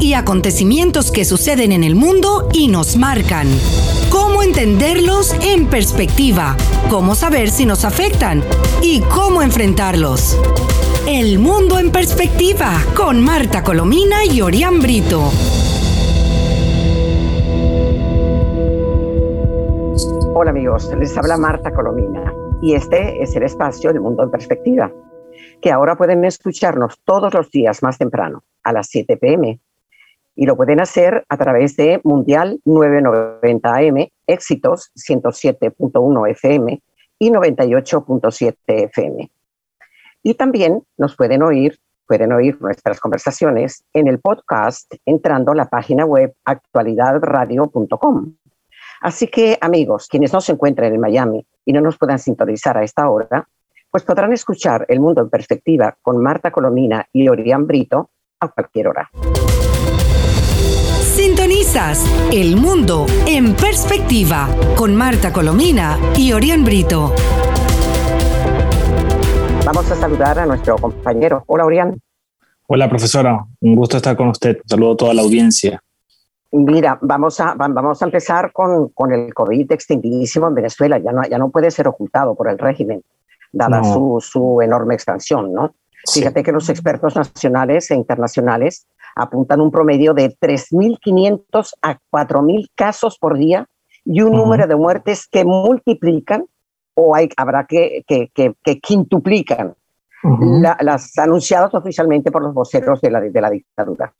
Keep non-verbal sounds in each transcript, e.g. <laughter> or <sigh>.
y acontecimientos que suceden en el mundo y nos marcan. Cómo entenderlos en perspectiva, cómo saber si nos afectan y cómo enfrentarlos. El mundo en perspectiva con Marta Colomina y Orián Brito. Hola amigos, les habla Marta Colomina y este es el espacio del mundo en perspectiva, que ahora pueden escucharnos todos los días más temprano, a las 7 pm. Y lo pueden hacer a través de Mundial 990 AM, Éxitos 107.1 FM y 98.7 FM. Y también nos pueden oír, pueden oír nuestras conversaciones en el podcast entrando a la página web actualidadradio.com. Así que, amigos, quienes no se encuentren en Miami y no nos puedan sintonizar a esta hora, pues podrán escuchar El Mundo en Perspectiva con Marta Colomina y Orián Brito a cualquier hora. Sintonizas El Mundo en Perspectiva con Marta Colomina y Orián Brito. Vamos a saludar a nuestro compañero. Hola, Orián. Hola, profesora. Un gusto estar con usted. Saludo a toda la audiencia. Mira, vamos a, vamos a empezar con, con el COVID extendidísimo en Venezuela. Ya no, ya no puede ser ocultado por el régimen, dada su, su, enorme expansión, ¿no? Fíjate que los expertos nacionales e internacionales apuntan un promedio de 3.500 a 4.000 casos por día y un número de muertes que multiplican o hay, habrá que, que, que, que quintuplican la, las anunciadas oficialmente por los voceros de la, de la dictadura.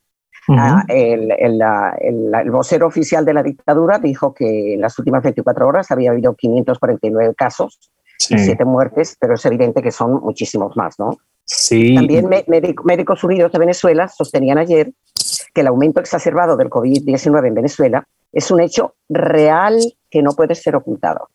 Uh -huh. el, el, el, el, vocero oficial de la dictadura dijo que en las últimas 24 horas había habido 549 casos sí. y 7 muertes, pero es evidente que son muchísimos más, ¿no? Sí. También Médicos Unidos de Venezuela sostenían ayer que el aumento exacerbado del COVID-19 en Venezuela es un hecho real que no puede ser ocultado.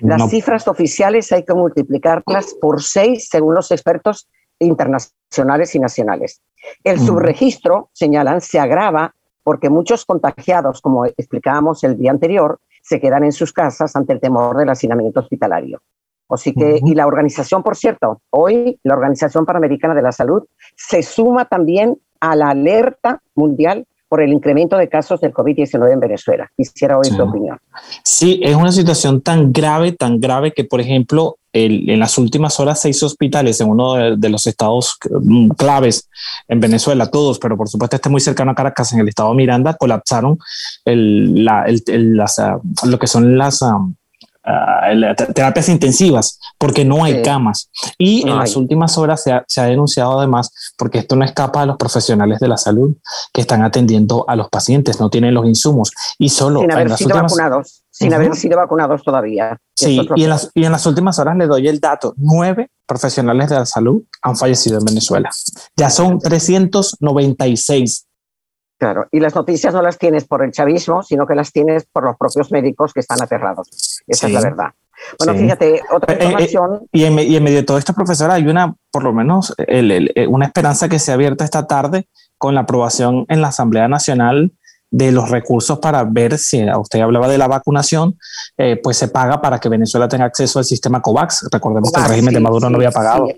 Las no. cifras oficiales hay que multiplicarlas por seis según los expertos internacionales y nacionales. El mm. subregistro, señalan, se agrava porque muchos contagiados, como explicábamos el día anterior, se quedan en sus casas ante el temor del hacinamiento hospitalario. Así que, uh -huh. y la organización, por cierto, hoy la Organización Panamericana de la Salud se suma también a la alerta mundial por el incremento de casos del COVID-19 en Venezuela. Quisiera oír sí. tu opinión. Sí, es una situación tan grave, tan grave que, por ejemplo, el, en las últimas horas seis hospitales en uno de, de, los estados mm, claves en Venezuela, todos, pero por supuesto este muy cercano a Caracas, en el estado de Miranda, colapsaron el, la, el, las, uh, lo que son las... Um, Uh, terapias intensivas porque no hay sí. camas y no en hay. las últimas horas se ha, se ha, denunciado además porque esto no escapa a los profesionales de la salud que están atendiendo a los pacientes no tienen los insumos y solo sin haber sido últimas... vacunados sin uh -huh. haber sido vacunados todavía sí y en, las, y en las últimas horas le doy el dato nueve profesionales de la salud han fallecido en Venezuela ya son 396 Claro, y las noticias no las tienes por el chavismo, sino que las tienes por los propios médicos que están aterrados. Esa sí. es la verdad. Bueno, sí. fíjate, otra información. Eh, eh, y, en, y, en, medio de todo esto, profesora, hay una, por lo menos, el, el, eh, una esperanza que se ha abierta esta tarde con la aprobación en la Asamblea Nacional de los recursos para ver si usted hablaba de la vacunación, eh, pues se paga para que Venezuela tenga acceso al sistema COVAX. Recordemos COVAX, que el régimen sí, de Maduro no había pagado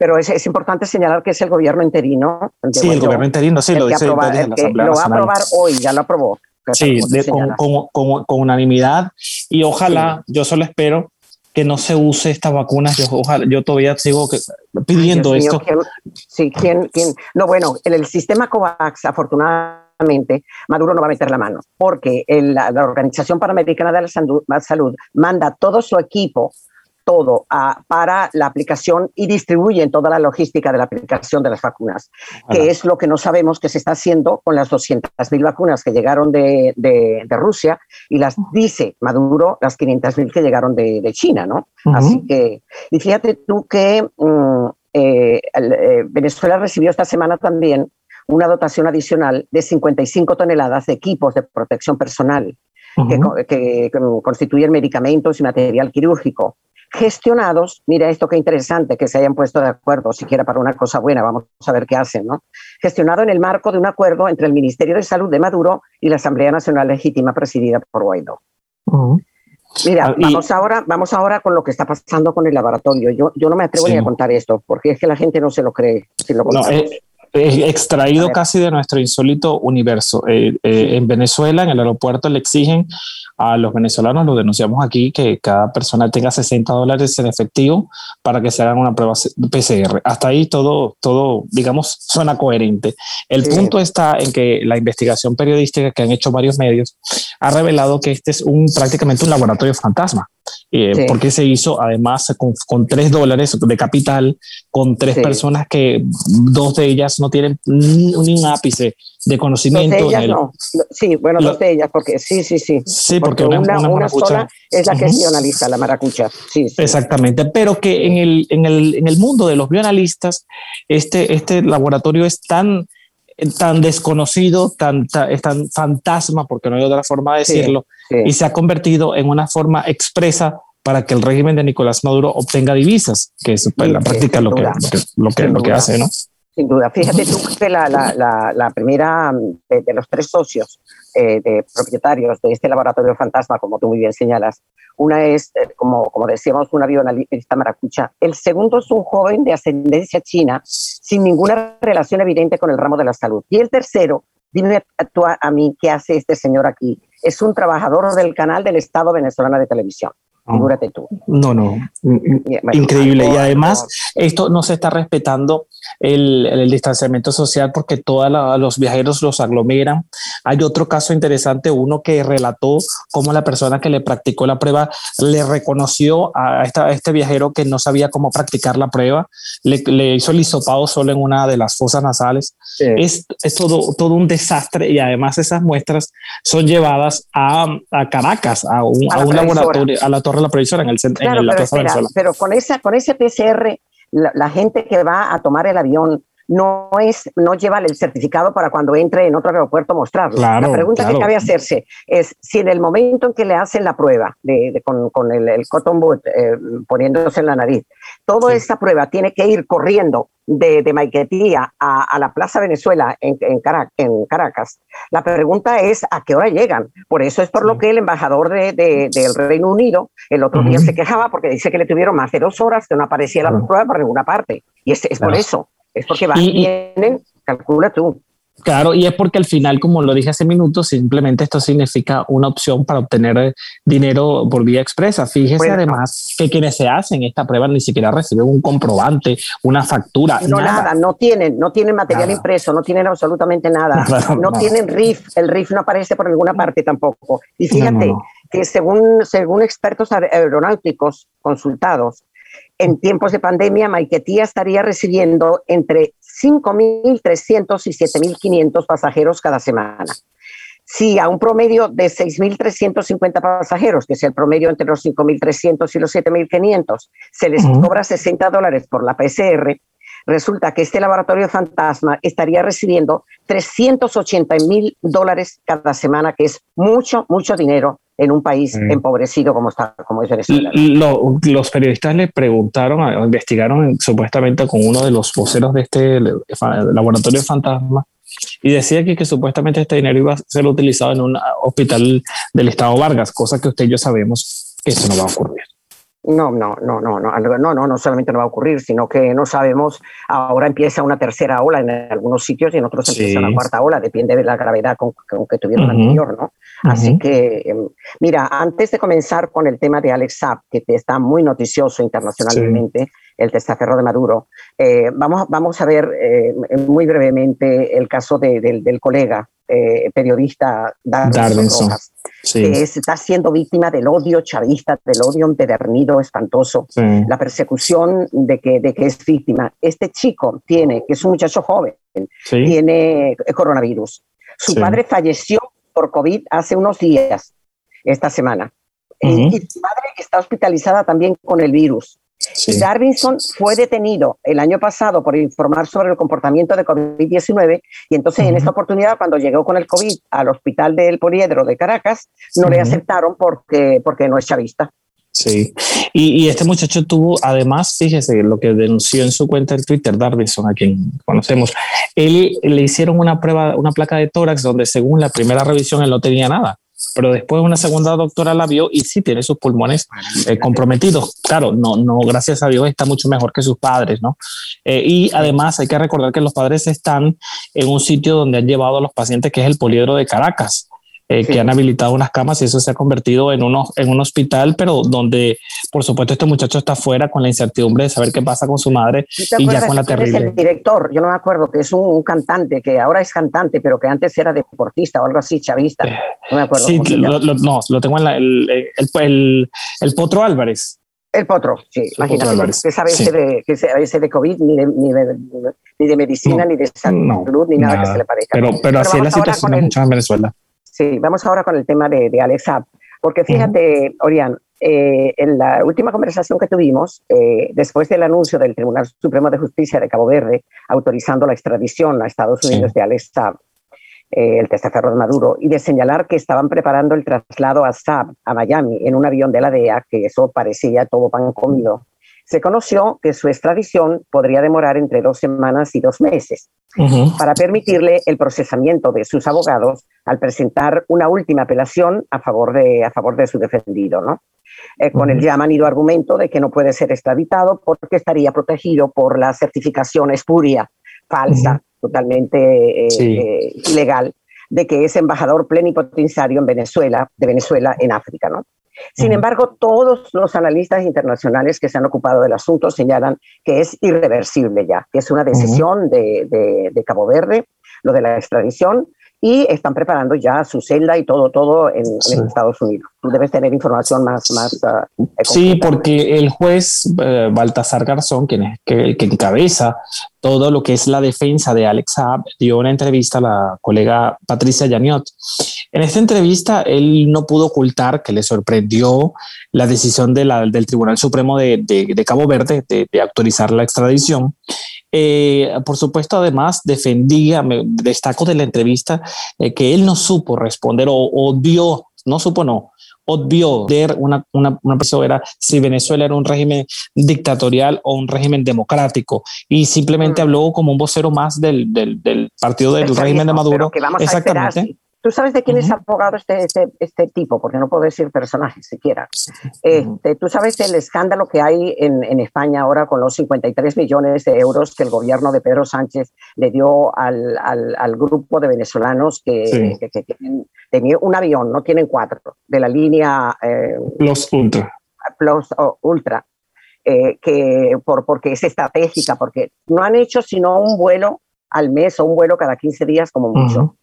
pero es, es, importante señalar que es el gobierno interino. Sí, el gobierno interino, sí, lo dice aprobar, el que lo va a aprobar hoy, ya lo aprobó. Sí, de, con, con, con, con, unanimidad y ojalá, sí. yo solo espero que no se use estas vacunas. Yo, ojalá, yo todavía sigo que, pidiendo Ay, esto. Mío, ¿quién, sí, ¿quién, quién? No, bueno, en el sistema COVAX, afortunadamente, Maduro no va a meter la mano, porque el, la, la, Organización Panamericana de la Salud manda todo su equipo todo uh, para la aplicación y distribuyen toda la logística de la aplicación de las vacunas, que es lo que no sabemos que se está haciendo con las 200.000 vacunas que llegaron de, de, de, Rusia y las dice Maduro, las 500.000 que llegaron de, de China, ¿no? Uh -huh. Así que, y fíjate tú que um, eh, eh, Venezuela recibió esta semana también una dotación adicional de 55 toneladas de equipos de protección personal uh -huh. que, que, que constituyen medicamentos y material quirúrgico gestionados, mira esto qué interesante, que se hayan puesto de acuerdo, siquiera para una cosa buena, vamos a ver qué hacen, ¿no? Gestionado en el marco de un acuerdo entre el Ministerio de Salud de Maduro y la Asamblea Nacional Legítima presidida por Guaidó. Uh -huh. Mira, ah, y, vamos, ahora, vamos ahora con lo que está pasando con el laboratorio. Yo, yo no me atrevo sí. ni a contar esto, porque es que la gente no se lo cree. Si lo no, eh, extraído casi de nuestro insólito universo. Eh, eh, en Venezuela, en el aeropuerto, le exigen a los venezolanos, lo denunciamos aquí, que cada persona tenga 60 dólares en efectivo para que se hagan una prueba PCR. Hasta ahí todo, todo digamos, suena coherente. El punto está en que la investigación periodística que han hecho varios medios ha revelado que este es un, prácticamente un laboratorio fantasma. Eh, porque se hizo además con, con, tres dólares de capital, con tres personas que dos de ellas no tienen ni un ápice de conocimiento. de ellas no. Sí, bueno, dos de ellas, porque sí, sí, sí. Sí, porque, una, una, sola es la que es bioanalista, la maracucha. Sí, Exactamente, pero que en el, en, el, en el mundo de los bioanalistas, este, este laboratorio es tan tan desconocido, tan, es tan fantasma, porque no hay otra forma de decirlo, y se ha convertido en una forma expresa para que el régimen de Nicolás Maduro obtenga divisas, que es pues, la práctica lo que, lo que, lo que, hace, ¿no? Sin duda. Fíjate tú que la, la, la, primera de, los tres socios eh, de propietarios de este laboratorio fantasma, como tú muy bien señalas, una es, eh, como, como decíamos, una bioanalista maracucha. El segundo es un joven de ascendencia china sin ninguna relación evidente con el ramo de la salud. Y el tercero, dime tú a mí qué hace este señor aquí. Es un trabajador del canal del Estado venezolano de televisión. Figúrate tú. No, no. Increíble. Y además, esto no se está respetando el, el distanciamiento social porque todos los viajeros los aglomeran. Hay otro caso interesante, uno que relató cómo la persona que le practicó la prueba le reconoció a, esta, este viajero que no sabía cómo practicar la prueba, le, le hizo el hisopado solo en una de las fosas nasales. Es, es, todo, todo un desastre y además esas muestras son llevadas a, a Caracas, a un, a un laboratorio, a la torre la previsora en el centro. Claro, pero, pero, con, esa, con ese PCR, la, gente que va a tomar el avión no es no lleva el certificado para cuando entre en otro aeropuerto mostrarlo. la pregunta que cabe hacerse es si en el momento en que le hacen la prueba de, con, con, el, el cotton boot eh, poniéndose en la nariz, toda esa prueba tiene que ir corriendo de, de Maiquetía a, la Plaza Venezuela en, en, Caracas, la pregunta es a qué hora llegan. Por eso es por lo que el embajador de, del Reino Unido el otro día se quejaba porque dice que le tuvieron más de dos horas que no aparecía la prueba por ninguna parte. Y es, es por eso, es porque van y vienen, calcula tú. Claro, y es porque al final, como lo dije hace minutos, simplemente esto significa una opción para obtener dinero por vía expresa. Fíjese además que quienes se hacen esta prueba ni siquiera reciben un comprobante, una factura. No, nada, no tienen, no tienen material impreso, no tienen absolutamente nada. <laughs> no, tienen RIF, el RIF no aparece por ninguna parte tampoco. Y fíjate que según, según expertos aeronáuticos consultados, en tiempos de pandemia, Maiquetía estaría recibiendo entre 5.300 y 7.500 pasajeros cada semana. Si a un promedio de 6.350 pasajeros, que es el promedio entre los 5.300 y los 7.500, se les cobra 60 dólares por la PCR, resulta que este laboratorio fantasma estaría recibiendo 380 mil dólares cada semana, que es mucho, mucho dinero en un país mm. empobrecido como, está, como es Venezuela. los periodistas le preguntaron, investigaron supuestamente con uno de los voceros de este laboratorio fantasma y decía que, que supuestamente este dinero iba a ser utilizado en un hospital del Estado Vargas, cosa que usted y yo sabemos que eso no va a ocurrir. No, no, no, no, no, no, no, no solamente no va a ocurrir, sino que no sabemos, ahora empieza una tercera ola en algunos sitios y en otros empieza una cuarta ola, depende de la gravedad con, que tuvieron la anterior, ¿no? Así que, em, mira, antes de comenzar con el tema de Alex Saab, que está muy noticioso internacionalmente, el testaferro de Maduro, eh, vamos, vamos a ver eh, muy brevemente el caso del colega eh, periodista Darwinson, Rojas, que está siendo víctima del odio chavista, del odio empedernido, espantoso, la persecución de que, de que es víctima. Este chico tiene, que es un muchacho joven, tiene coronavirus. Su padre falleció por COVID hace unos días, esta semana. Y su madre está hospitalizada también con el virus. Darvinson fue detenido el año pasado por informar sobre el comportamiento de COVID-19 y entonces en esta oportunidad cuando llegó con el COVID al hospital del Poliedro de Caracas no le aceptaron porque, porque no es chavista. Sí, y, este muchacho tuvo, además, fíjese lo que denunció en su cuenta en Twitter, Darvinson, a quien conocemos, él le hicieron una prueba, una placa de tórax donde según la primera revisión él no tenía nada. Pero después una segunda doctora la vio y sí tiene sus pulmones eh, comprometidos. Claro, no, no, gracias a Dios está mucho mejor que sus padres, ¿no? Eh, y además hay que recordar que los padres están en un sitio donde han llevado a los pacientes, que es el poliedro de Caracas. Eh, que han habilitado unas camas y eso se ha convertido en, uno, en un hospital, pero donde, por supuesto, este muchacho está fuera con la incertidumbre de saber qué pasa con su madre y ya con la terrible. Es el director, yo no me acuerdo, que es un, cantante, que ahora es cantante, pero que antes era deportista o algo así, chavista. No me acuerdo. Sí, lo, no, lo tengo en la, el, el, el, Potro Álvarez. El potro, sí, imagínate que sabe ese de, que ese de COVID, ni de, ni de, ni de medicina, ni de salud, ni nada, que se le parezca. Pero, pero, así es la situación en Venezuela. Sí, vamos ahora con el tema de, de Alex porque fíjate, Orián, eh, en la última conversación que tuvimos, eh, después del anuncio del Tribunal Supremo de Justicia de Cabo Verde autorizando la extradición a Estados Unidos de Alex Saab, eh, el testaferro de Maduro, y de señalar que estaban preparando el traslado a Saab a Miami en un avión de la DEA, que eso parecía todo pan comido, se conoció que su extradición podría demorar entre dos semanas y dos meses para permitirle el procesamiento de sus abogados al presentar una última apelación a favor de, a favor de su defendido, ¿no? Eh, con el ya manido argumento de que no puede ser extraditado porque estaría protegido por la certificación espuria, falsa, totalmente eh, eh, ilegal, de que es embajador plenipotenciario en Venezuela, de Venezuela en África, ¿no? Sin embargo, todos los analistas internacionales que se han ocupado del asunto señalan que es irreversible ya, que es una decisión de, de, Cabo Verde, lo de la extradición, y están preparando ya su celda y todo, todo en, Estados Unidos. Tú debes tener información más. más uh, sí, porque el juez eh, Baltasar Garzón, quien es, que, que, encabeza todo lo que es la defensa de Alex Saab, dio una entrevista a la colega Patricia Yaniot. En esta entrevista, él no pudo ocultar que le sorprendió la decisión de la, del Tribunal Supremo de, de, Cabo Verde de, de autorizar la extradición eh, por supuesto, además defendía, me destaco de la entrevista, eh, que él no supo responder o, odió, no supo, no, obvió ver una, una, una persona si Venezuela era un régimen dictatorial o un régimen democrático y simplemente mm. habló como un vocero más del, del, del partido del régimen de Maduro. Exactamente. ¿Tú sabes de quién es abogado este, este, este, tipo? Porque no puedo decir personaje siquiera. Este, ¿Tú sabes el escándalo que hay en, en, España ahora con los 53 millones de euros que el gobierno de Pedro Sánchez le dio al, al, al grupo de venezolanos que, que, tienen, un avión, no tienen cuatro, de la línea... Eh, Plus Ultra. Plus Ultra. Eh, que por, porque es estratégica, porque no han hecho sino un vuelo al mes o un vuelo cada 15 días como mucho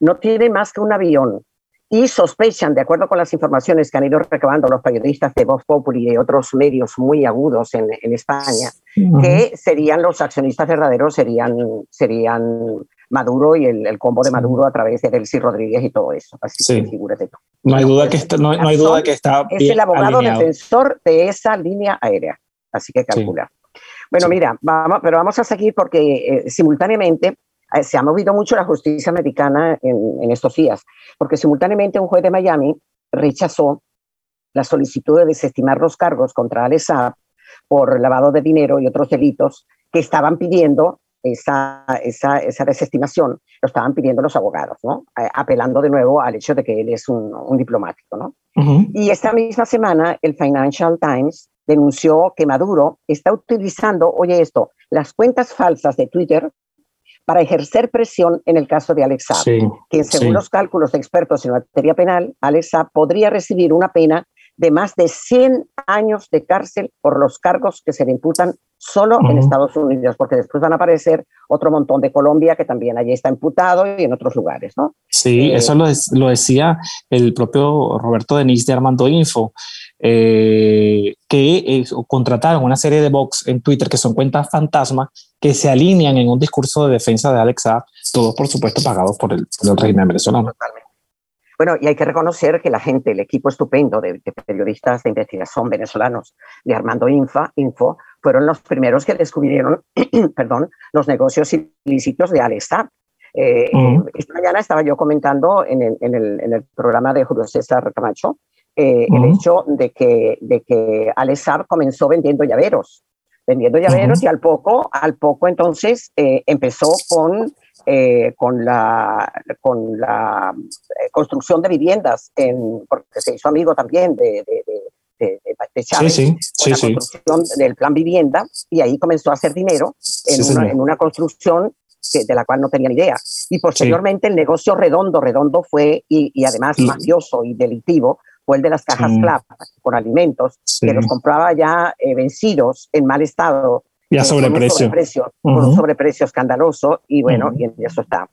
no tiene más que un avión y sospechan, de acuerdo con las informaciones que han ido recabando los periodistas de Vox Populi y de otros medios muy agudos en, España, que serían los accionistas verdaderos, serían, serían Maduro y el, combo de Maduro a través de Delcy Rodríguez y todo eso. Así sí. que figúrate tú. No hay duda que está, no, hay duda que está Es el abogado defensor de esa línea aérea. Así que calcula. Bueno, mira, vamos, pero vamos a seguir porque eh, simultáneamente se ha movido mucho la justicia americana en, estos días, porque simultáneamente un juez de Miami rechazó la solicitud de desestimar los cargos contra Alex por lavado de dinero y otros delitos que estaban pidiendo esa, esa, esa desestimación, lo estaban pidiendo los abogados, ¿no? Eh, apelando de nuevo al hecho de que él es un, un diplomático. ¿no? Y esta misma semana el Financial Times denunció que Maduro está utilizando, oye esto, las cuentas falsas de Twitter para ejercer presión en el caso de Alex Saab, quien según los cálculos de expertos en materia penal, Alex Saab podría recibir una pena de más de 100 años de cárcel por los cargos que se le imputan solo en Estados Unidos, porque después van a aparecer otro montón de Colombia que también allí está imputado y en otros lugares, ¿no? Sí, eh, eso lo, lo, decía el propio Roberto Denis de Armando Info. Eh, que contrataron una serie de box en Twitter que son cuentas fantasma que se alinean en un discurso de defensa de Alexa, todos por supuesto pagados por el, régimen venezolano. Bueno, y hay que reconocer que la gente, el equipo estupendo de, periodistas de investigación venezolanos de Armando Infa, Info, fueron los primeros que descubrieron, <clears throat> perdón, los negocios ilícitos de Alexa. Eh, Esta mañana estaba yo comentando en el, en el, en el programa de Julio César Camacho eh, el hecho de que, de que comenzó vendiendo llaveros, vendiendo llaveros y al poco, al poco entonces eh, empezó con eh, con la, con la eh, construcción de viviendas, en, porque se hizo amigo también de, de, de, de Chávez, sí, sí, la sí, construcción del plan vivienda, y ahí comenzó a hacer dinero en, una, señor. en una construcción de la cual no tenía ni idea. Y posteriormente el negocio redondo, redondo fue, y, y además Sí. mafioso y delictivo, fue el de las cajas Sí. CLAP con alimentos, que los compraba ya eh, vencidos, en mal estado, Y a con un sobreprecio. un sobreprecio escandaloso, y bueno, y eso está.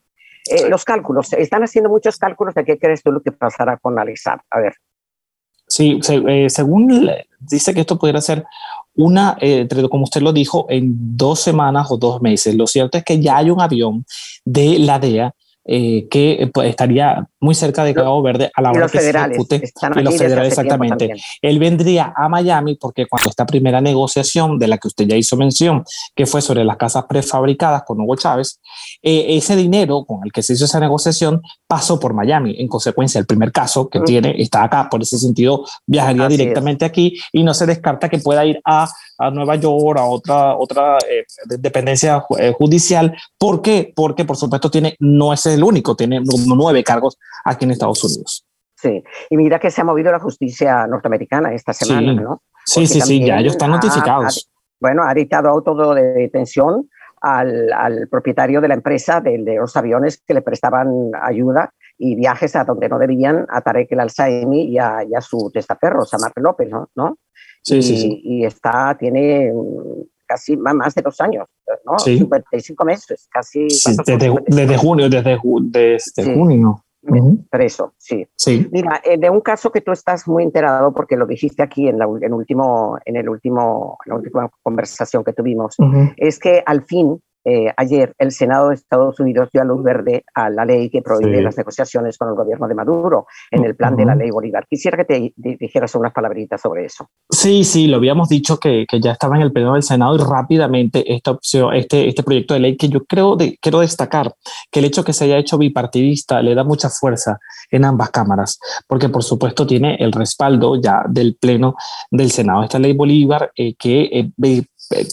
Eh, los cálculos, están haciendo muchos cálculos de qué crees tú lo que pasará con Alexar. A ver, Sí, se- eh, según dice que esto pudiera ser una, eh, como usted lo dijo, en dos semanas o dos meses. Lo cierto es que ya hay un avión de la DEA eh, que eh, pues, estaría muy cerca de Cabo Verde a la hora que se federales ejecute. y los federales, exactamente. Él vendría a Miami porque cuando esta primera negociación de la que usted ya hizo mención, que fue sobre las casas prefabricadas con Hugo Chávez, eh, ese dinero con el que se hizo esa negociación pasó por Miami. En consecuencia, el primer caso que Ujú. tiene está acá, por ese sentido viajaría Así directamente aquí y no se descarta que pueda ir a, a Nueva York, a otra, otra eh, de- dependencia eh, judicial. ¿Por qué? Porque, por supuesto, tiene, no es el único, tiene nu- nueve cargos aquí en Estados Unidos. Sí, y mira que se ha movido la justicia norteamericana esta semana, Sí. ¿no? Sí, Porque sí, sí, ya también ellos están ha- notificados. Bueno, ha dictado auto de detención al, al propietario de la empresa de, de los aviones que le prestaban ayuda y viajes a donde no debían a Tarek El Alzaimi y a, y a su testaferro, Samar López, ¿no? ¿no? Sí, y, sí, sí. y está, tiene casi más, de dos años, ¿no? Sí. 55 meses, casi. Desde, 55 desde junio, desde, ju- desde junio. Preso, sí. Sí. Mira, eh, de un caso que tú estás muy enterado porque lo dijiste aquí en la, en último, en el último, en la última conversación que tuvimos, Ujú. es que al fin, eh, ayer, el Senado de Estados Unidos dio a luz verde a la ley que prohíbe Sí. las negociaciones con el gobierno de Maduro en el plan de la ley Bolívar. Quisiera que te di- dijeras unas palabritas sobre eso. Sí, sí, lo habíamos dicho que, que ya estaba en el pleno del Senado y rápidamente esta opción, este, este proyecto de ley que yo creo de, quiero destacar que el hecho que se haya hecho bipartidista le da mucha fuerza en ambas cámaras, porque por supuesto tiene el respaldo ya del pleno del Senado. Esta ley Bolívar eh, que eh,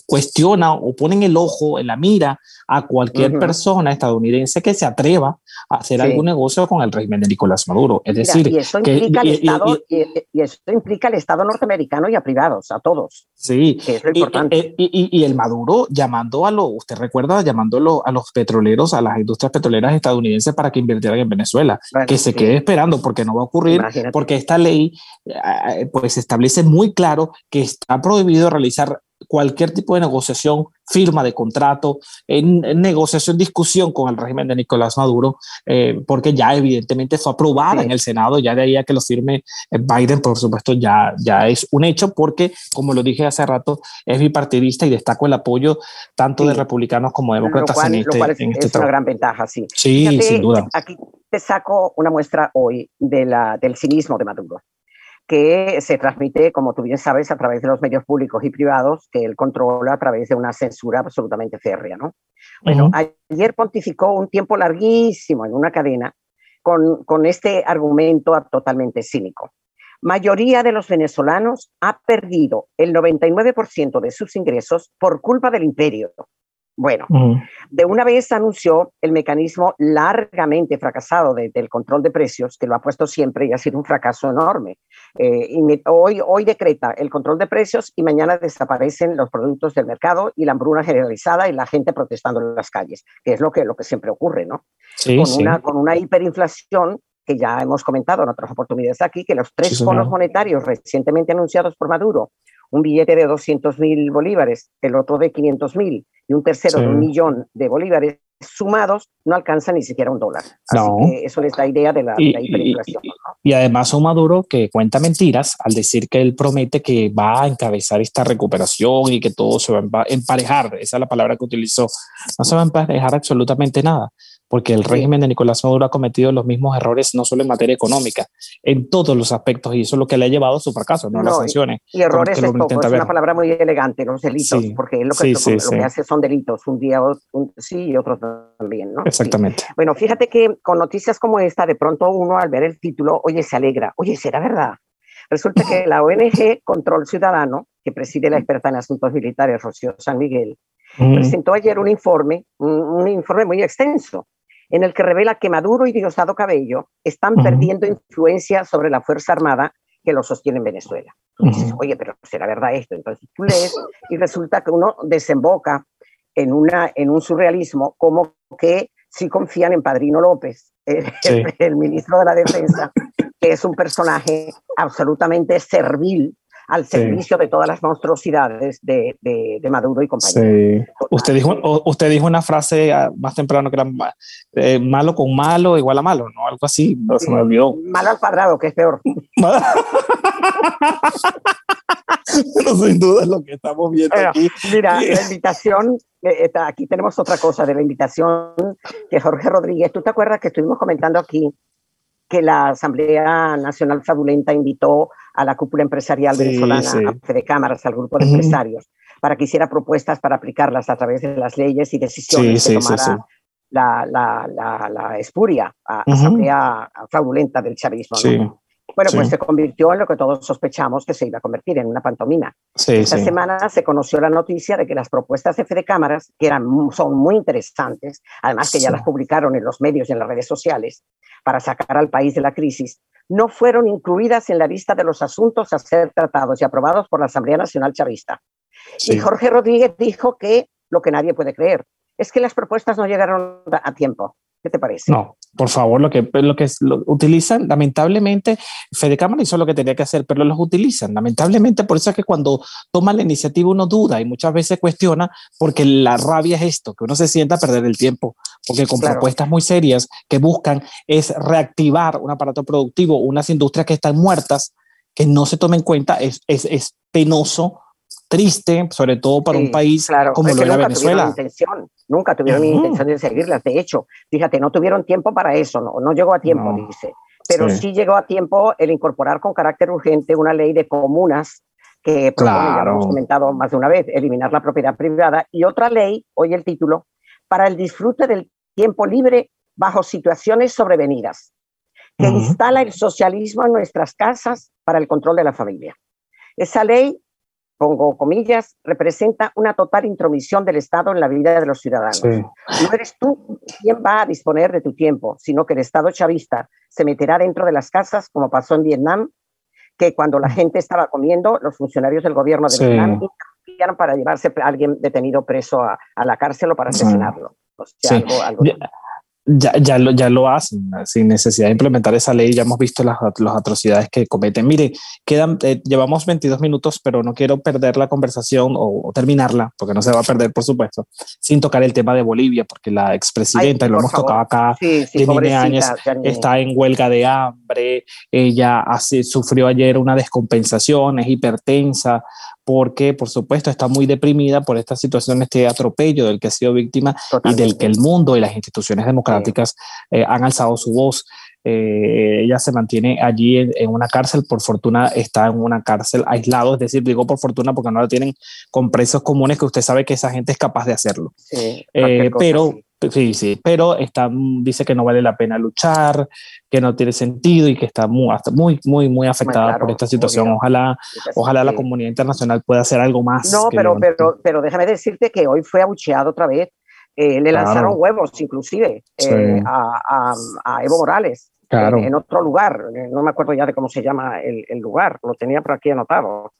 cuestiona o pone en el ojo, en la mira a cualquier persona estadounidense que se atreva a hacer Sí. algún negocio con el régimen de Nicolás Maduro. Es Mira, decir, y eso que- implica y- Estado, y- y, eso implica al Estado norteamericano y a privados, a todos, sí, que es lo Y- importante. El Maduro llamando a los, usted recuerda, llamando a los, petroleros, a las industrias petroleras estadounidenses para que invirtieran en Venezuela, Bueno, que se sí, quede esperando porque no va a ocurrir, imagínate. porque esta ley eh, pues establece muy claro que está prohibido realizar cualquier tipo de negociación, firma de contrato, en, en negociación, discusión con el régimen de Nicolás Maduro, eh, porque ya evidentemente fue aprobada Sí. en el Senado, ya de ahí a que lo firme eh, Biden, por supuesto, ya, ya es un hecho, porque, como lo dije hace rato, es bipartidista y destaco el apoyo tanto Sí. de republicanos como lo demócratas cual, en lo este, cual es, en este es una gran ventaja, sí. Sí, Fíjate, sin duda. Aquí te saco una muestra hoy de la, del cinismo de Maduro, que se transmite, como tú bien sabes, a través de los medios públicos y privados, que él controla a través de una censura absolutamente férrea. ¿no? Bueno, ayer pontificó un tiempo larguísimo en una cadena con, con este argumento totalmente cínico. Mayoría de los venezolanos ha perdido el 99% de sus ingresos por culpa del imperio. Bueno, de una vez anunció el mecanismo largamente fracasado de- del control de precios, que lo ha puesto siempre y ha sido un fracaso enorme. Eh, y me- hoy, hoy decreta el control de precios y mañana desaparecen los productos del mercado y la hambruna generalizada y la gente protestando en las calles, que es lo que, lo que siempre ocurre, ¿no? Sí, con, sí. una, con una hiperinflación que ya hemos comentado en otras oportunidades aquí, que los tres Sí, bonos monetarios recientemente anunciados por Maduro, un billete de 200 mil bolívares, el otro de 500 mil y un tercero Sí. de un millón de bolívares sumados, no alcanzan ni siquiera un dólar. Así No. que eso les da idea de la, de Y- la y- hiperinflación. y- ¿no? Y además un Maduro que cuenta mentiras al decir que él promete que va a encabezar esta recuperación y que todo se va a empa- emparejar. Esa es la palabra que utilizó. No se va a emparejar absolutamente nada, porque el Sí. régimen de Nicolás Maduro ha cometido los mismos errores, no solo en materia económica, en todos los aspectos, y eso es lo que le ha llevado a su fracaso, no, No, las y- sanciones. Y errores que lo es poco, es una palabra muy elegante, los delitos, Sí. porque lo que, Sí, lo, sí, lo sí. que hace son delitos, un día un- sí y otros también, ¿no? Exactamente. Bueno, fíjate que con noticias como esta, de pronto uno al ver el título, oye, se alegra, oye, será verdad. Resulta que la ONG Control Ciudadano, que preside la experta en asuntos militares, Rocío San Miguel, presentó ayer un informe, un, informe muy extenso, en el que revela que Maduro y Diosdado Cabello están perdiendo influencia sobre la Fuerza Armada que lo sostiene en Venezuela. Tú dices, oye, pero ¿será verdad esto? Entonces tú lees <laughs> y resulta que uno desemboca en, una, en un surrealismo como que sí confían en Padrino López, el, <laughs> ministro de la Defensa, que es un personaje absolutamente servil al servicio de todas las monstruosidades de, de, Maduro y compañía. Usted dijo, usted dijo una frase ah, más temprano que era eh, malo con malo igual a malo, ¿no? Algo así, no se me olvidó. Malo al cuadrado, que es peor. <laughs> Pero sin duda es lo que estamos viendo aquí. Mira, <laughs> la invitación, eh, aquí tenemos otra cosa de la invitación que Jorge Rodríguez, ¿tú te acuerdas que estuvimos comentando aquí que la Asamblea Nacional Fraudulenta invitó a la cúpula empresarial venezolana, a Fede Cámaras, al grupo de empresarios, para que hiciera propuestas para aplicarlas a través de las leyes y decisiones que tomara la, la, la, la, espuria, Asamblea Fraudulenta del chavismo. Bueno, pues se convirtió en lo que todos sospechamos que se iba a convertir, en una pantomima. Esta semana se conoció la noticia de que las propuestas de Fede Cámaras, que eran, son muy interesantes, además que ya las publicaron en los medios y en las redes sociales, para sacar al país de la crisis, no fueron incluidas en la lista de los asuntos a ser tratados y aprobados por la Asamblea Nacional Chavista. Y Jorge Rodríguez dijo que lo que nadie puede creer es que las propuestas no llegaron a tiempo. ¿Qué te parece? No, por favor, lo que, lo que lo utilizan, lamentablemente, Fede Cámara hizo lo que tenía que hacer, pero los utilizan. Lamentablemente, por eso es que cuando toma la iniciativa uno duda y muchas veces cuestiona, porque la rabia es esto, que uno se sienta a perder el tiempo, porque con propuestas muy serias que buscan es reactivar un aparato productivo, unas industrias que están muertas, que no se tomen en cuenta, es, es, es penoso triste, sobre todo para un país como lo era Venezuela. Intención, nunca tuvieron intención de seguirlas. De hecho, fíjate, no tuvieron tiempo para eso, no, no llegó a tiempo, dice. Pero sí. llegó a tiempo el incorporar con carácter urgente una ley de comunas que propone, ya hemos comentado más de una vez, eliminar la propiedad privada y otra ley, hoy el título, para el disfrute del tiempo libre bajo situaciones sobrevenidas, que instala el socialismo en nuestras casas para el control de la familia. Esa ley pongo comillas, representa una total intromisión del Estado en la vida de los ciudadanos. No eres tú quien va a disponer de tu tiempo, sino que el Estado chavista se meterá dentro de las casas, como pasó en Vietnam, que cuando la gente estaba comiendo, los funcionarios del gobierno de Vietnam interrumpieron para llevarse a alguien detenido preso a, la cárcel o para asesinarlo. Ya, ya, lo, ya lo hacen, sin necesidad de implementar esa ley. Ya hemos visto las, las atrocidades que cometen. Mire, quedan, eh, llevamos 22 minutos, pero no quiero perder la conversación o, terminarla, porque no se va a perder, por supuesto, sin tocar el tema de Bolivia, porque la expresidenta, y lo hemos tocado acá, sí, está en huelga de hambre. Ella hace, sufrió ayer una descompensación, es hipertensa, porque por supuesto está muy deprimida por esta situación, este atropello del que ha sido víctima y del que el mundo y las instituciones democráticas eh, han alzado su voz. Eh, ella se mantiene allí en, una cárcel, por fortuna está en una cárcel aislado, es decir, digo por fortuna porque no la tienen con presos comunes que usted sabe que esa gente es capaz de hacerlo. Eh, pero Sí, sí, pero está, dice que no vale la pena luchar, que no tiene sentido y que está muy, muy, muy, muy afectada por esta situación. Ojalá, ojalá la comunidad internacional pueda hacer algo más. No, pero, pero, pero déjame decirte que hoy fue abucheado otra vez. Eh, le lanzaron huevos, inclusive, eh, a, a, Evo Morales. En, otro lugar, no me acuerdo ya de cómo se llama el, el lugar, lo tenía por aquí anotado.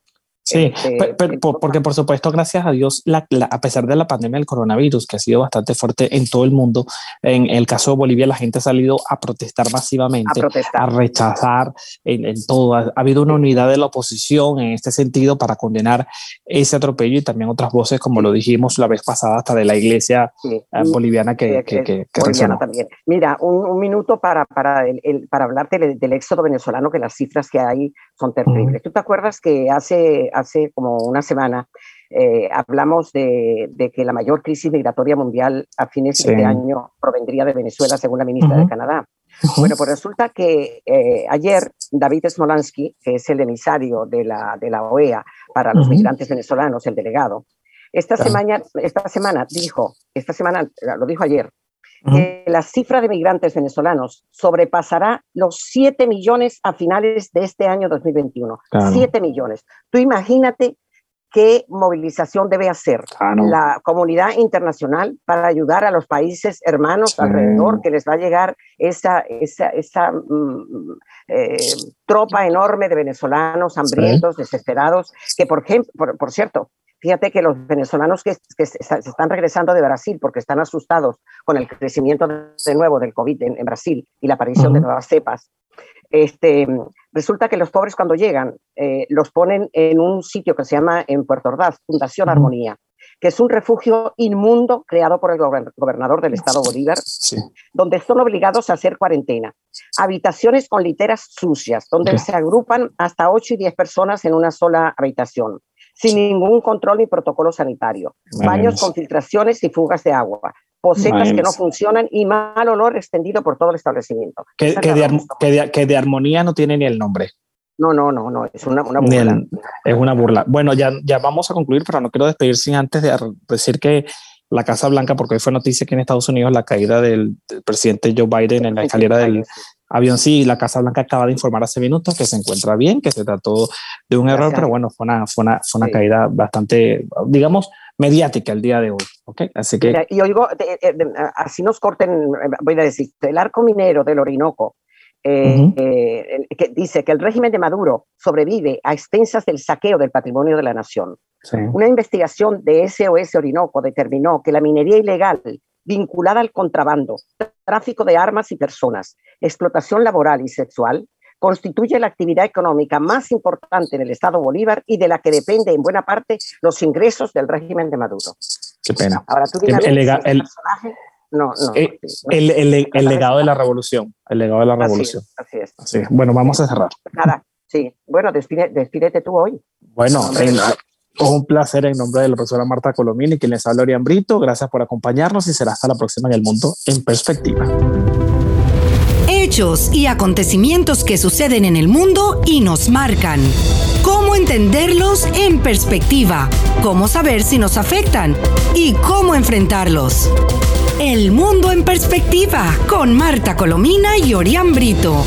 Sí, este, porque por supuesto, gracias a Dios, a pesar de la pandemia del coronavirus, que ha sido bastante fuerte en todo el mundo, en el caso de Bolivia la gente ha salido a protestar masivamente, a, rechazar en, todo. Ha, habido una unidad de la oposición en este sentido para condenar ese atropello y también otras voces, como lo dijimos la vez pasada, hasta de la iglesia eh, boliviana que, que, que, también. Mira, un, minuto para, para, el, para hablarte del, éxodo venezolano, que las cifras que hay son terribles. ¿Tú te acuerdas que hace hace como una semana, eh, hablamos de, que la mayor crisis migratoria mundial a fines de este año provendría de Venezuela, según la ministra de Canadá. Bueno, pues resulta que eh, ayer David Smolansky, que es el emisario de la, de la OEA para los migrantes venezolanos, el delegado, esta, semana, esta semana dijo, esta semana, lo dijo ayer, que la cifra de migrantes venezolanos sobrepasará los 7 millones a finales de este año 2021. 7 millones. Tú imagínate qué movilización debe hacer no. la comunidad internacional para ayudar a los países hermanos Sí. alrededor que les va a llegar esa, esa, esa mm, eh, tropa enorme de venezolanos hambrientos, desesperados, que por por, por cierto, fíjate que los venezolanos que, que se están regresando de Brasil porque están asustados con el crecimiento de nuevo del COVID en, en Brasil y la aparición de Ujú. nuevas cepas, este, resulta que los pobres cuando llegan eh, los ponen en un sitio que se llama en Puerto Ordaz, Fundación. Armonía, que es un refugio inmundo creado por el gober- gobernador del estado Bolívar, Sí. donde son obligados a hacer cuarentena. Habitaciones con literas sucias, donde se agrupan hasta 8 y 10 personas en una sola habitación, sin ningún control ni protocolo sanitario. Baños con filtraciones y fugas de agua, posetas que no funcionan y mal olor extendido por todo el establecimiento. Que, de, razón. ar- que de- que de armonía no tiene ni el nombre. No, no, no, no, es una, burla. el- es una burla. Bueno, ya, ya vamos a concluir, pero no quiero despedir sin antes de decir que la Casa Blanca, porque hoy fue noticia que en Estados Unidos la caída del, del presidente Joe Biden en la escalera del avión, sí, la Casa Blanca acaba de informar hace minutos que se encuentra bien, que se trató de un error, Gracias. pero bueno, fue una, fue una, fue una Sí. caída bastante, digamos, mediática el día de hoy. ¿ok? Así que Mira, y oigo, de- de- de- así nos corten, eh, voy a decir, el arco minero del Orinoco, eh, Ujú. eh, el- que dice que el régimen de Maduro sobrevive a expensas del saqueo del patrimonio de la nación. sí. Una investigación de SOS Orinoco determinó que la minería ilegal vinculada al contrabando, tráfico de armas y personas, explotación laboral y sexual, constituye la actividad económica más importante en el Estado Bolívar y de la que depende en buena parte los ingresos del régimen de Maduro. qué pena. Ahora tú a El- personaje- no, no, Eh, sí, no. El, legado de la revolución, el legado de la Así revolución. es, así es. Así es. Bueno, vamos a cerrar. Nada, sí. Bueno, despide- despídete tú hoy. Bueno, Hombre. Un placer en nombre de la profesora Marta Colomini, quien les habla Orián Brito. Gracias por acompañarnos y será hasta la próxima en el mundo en perspectiva. Hechos y acontecimientos que suceden en el mundo y nos marcan. ¿Cómo entenderlos en perspectiva? ¿Cómo saber si nos afectan? ¿Y cómo enfrentarlos? El mundo en perspectiva con Marta Colomina y Orián Brito.